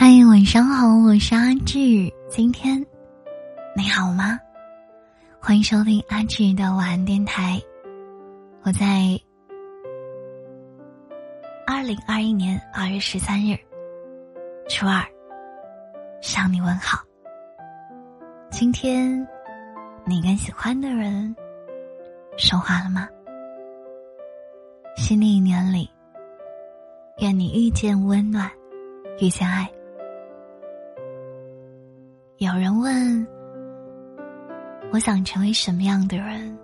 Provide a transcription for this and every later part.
嗨，晚上好，我是阿志。今天你好吗？欢迎收听阿志的晚安电台。我在二零二一年二月十三日初二向你问好。今天你跟喜欢的人说话了吗？新的一年里，愿你遇见温暖，遇见爱。有人问：“我想成为什么样的人？”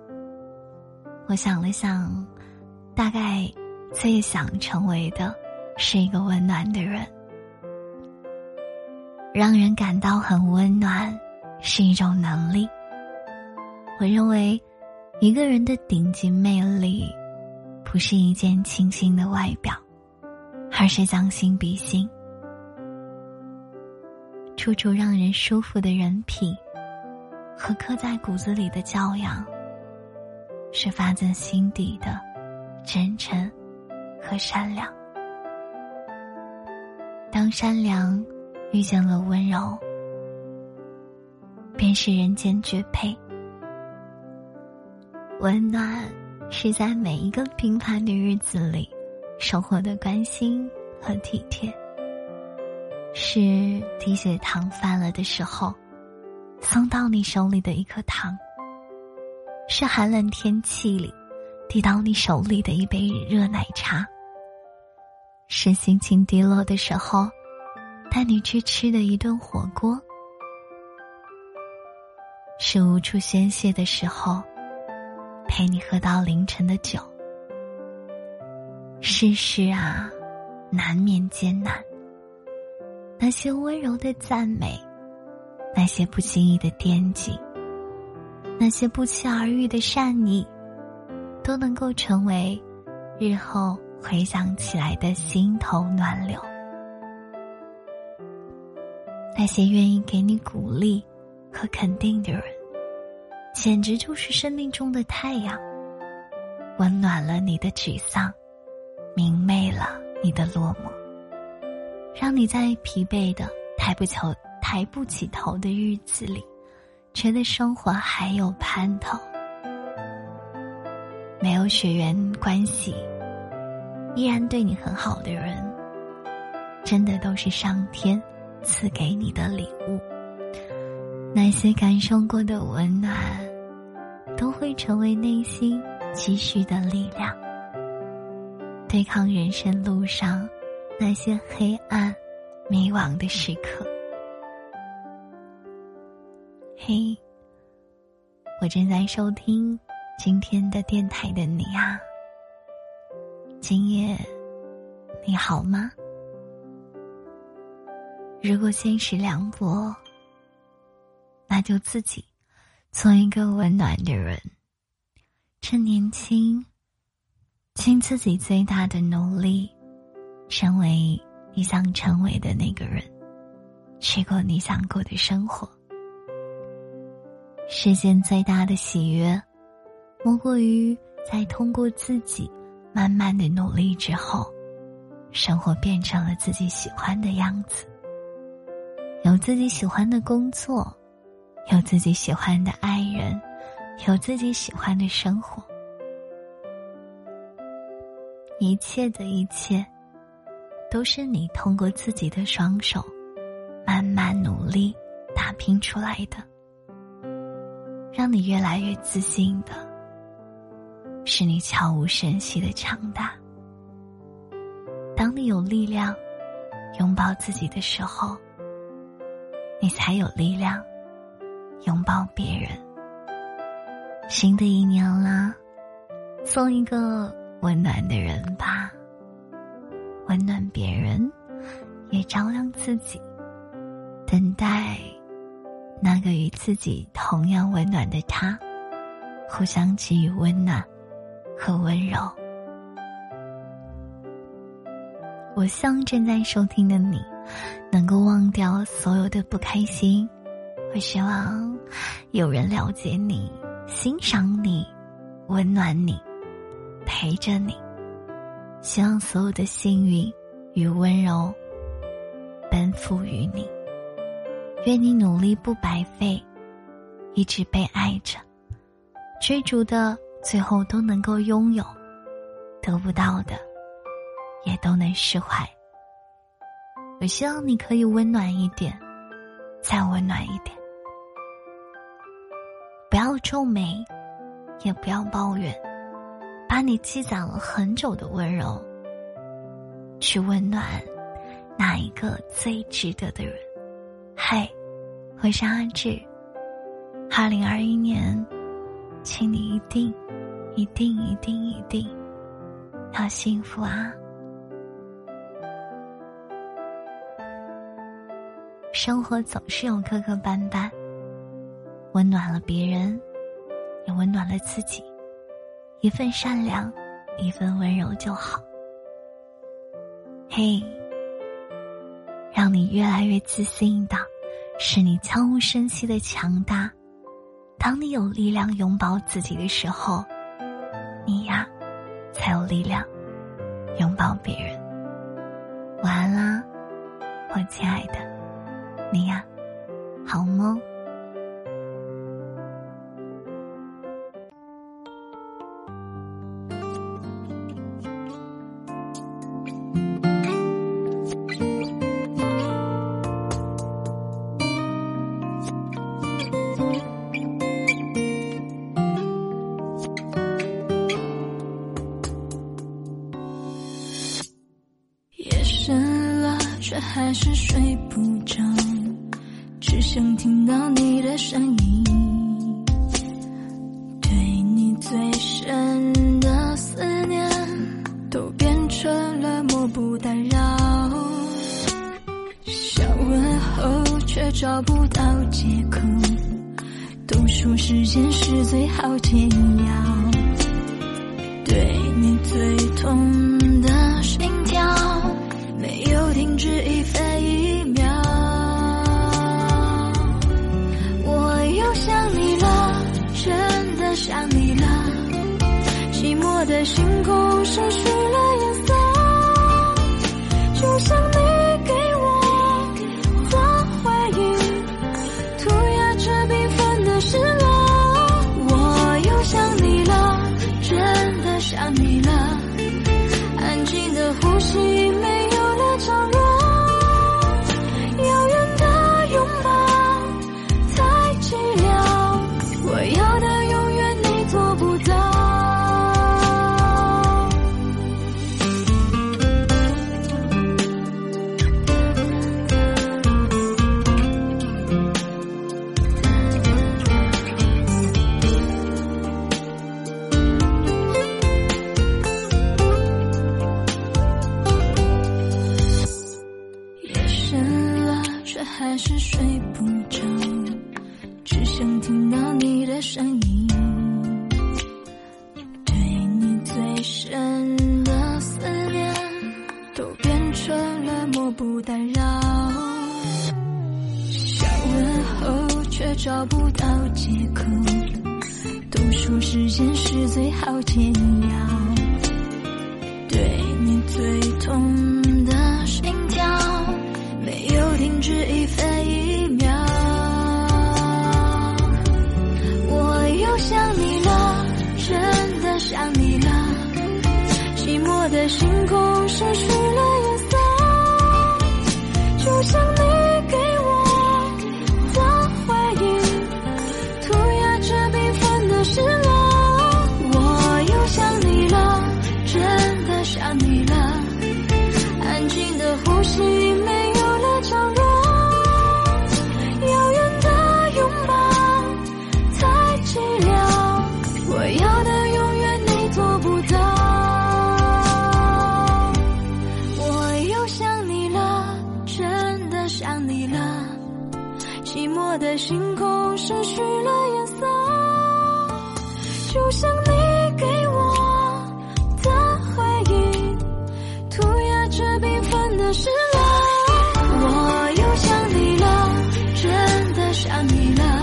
我想了想，大概最想成为的是一个温暖的人。让人感到很温暖是一种能力。我认为，一个人的顶级魅力，不是一件清新的外表，而是将心比心。处处让人舒服的人品，和刻在骨子里的教养，是发自心底的真诚和善良。当善良遇见了温柔，便是人间绝配。温暖是在每一个平凡的日子里，收获的关心和体贴。是低血糖犯了的时候，送到你手里的一颗糖；是寒冷天气里，递到你手里的一杯热奶茶；是心情低落的时候，带你去吃的一顿火锅；是无处宣泄的时候，陪你喝到凌晨的酒。世事啊，难免艰难。那些温柔的赞美，那些不经意的惦记，那些不期而遇的善意，都能够成为日后回想起来的心头暖流。那些愿意给你鼓励和肯定的人，简直就是生命中的太阳，温暖了你的沮丧，明媚了你的落寞。让你在疲惫的抬不起抬不起头的日子里，觉得生活还有盼头。没有血缘关系，依然对你很好的人，真的都是上天赐给你的礼物。那些感受过的温暖，都会成为内心积蓄的力量，对抗人生路上。那些黑暗、迷惘的时刻，嘿，我正在收听今天的电台的你啊，今夜你好吗？如果现实凉薄，那就自己做一个温暖的人，趁年轻，尽自己最大的努力。成为你想成为的那个人，去过你想过的生活。世间最大的喜悦，莫过于在通过自己慢慢的努力之后，生活变成了自己喜欢的样子。有自己喜欢的工作，有自己喜欢的爱人，有自己喜欢的生活，一切的一切。都是你通过自己的双手，慢慢努力打拼出来的。让你越来越自信的，是你悄无声息的强大。当你有力量拥抱自己的时候，你才有力量拥抱别人。新的一年啦，送一个温暖的人吧。温暖别人，也照亮自己，等待那个与自己同样温暖的他，互相给予温暖和温柔。我希望正在收听的你，能够忘掉所有的不开心。我希望有人了解你、欣赏你、温暖你、陪着你。希望所有的幸运与温柔，奔赴于你。愿你努力不白费，一直被爱着，追逐的最后都能够拥有，得不到的也都能释怀。我希望你可以温暖一点，再温暖一点，不要皱眉，也不要抱怨，把你积攒了很久的温柔，去温暖那一个最值得的人。嗨，我是阿志。二零二一年，请你一定、一定、一定、一定要幸福啊！生活总是有磕磕绊绊，温暖了别人，也温暖了自己。一份善良，一份温柔就好。嘿。让你越来越自信的，是你悄无声息的强大。当你有力量拥抱自己的时候，你呀，才有力量拥抱别人。晚安啦，我亲爱的，你呀，好梦。是睡不着，只想听到你的声音。对你最深的思念，都变成了漠不打扰。想问候，却找不到借口。都说时间是最好解药，对你最痛还是睡不着，只想听到你的声音。对你最深的思念，都变成了漠不打扰。想问候，却找不到借口。都说时间是最好解药。对你最痛一分一秒，我又想你了，真的想你了。寂寞的星空失我的星空失去了颜色就像你给我的回忆涂鸦着缤纷的失落。我又想你了真的想你了。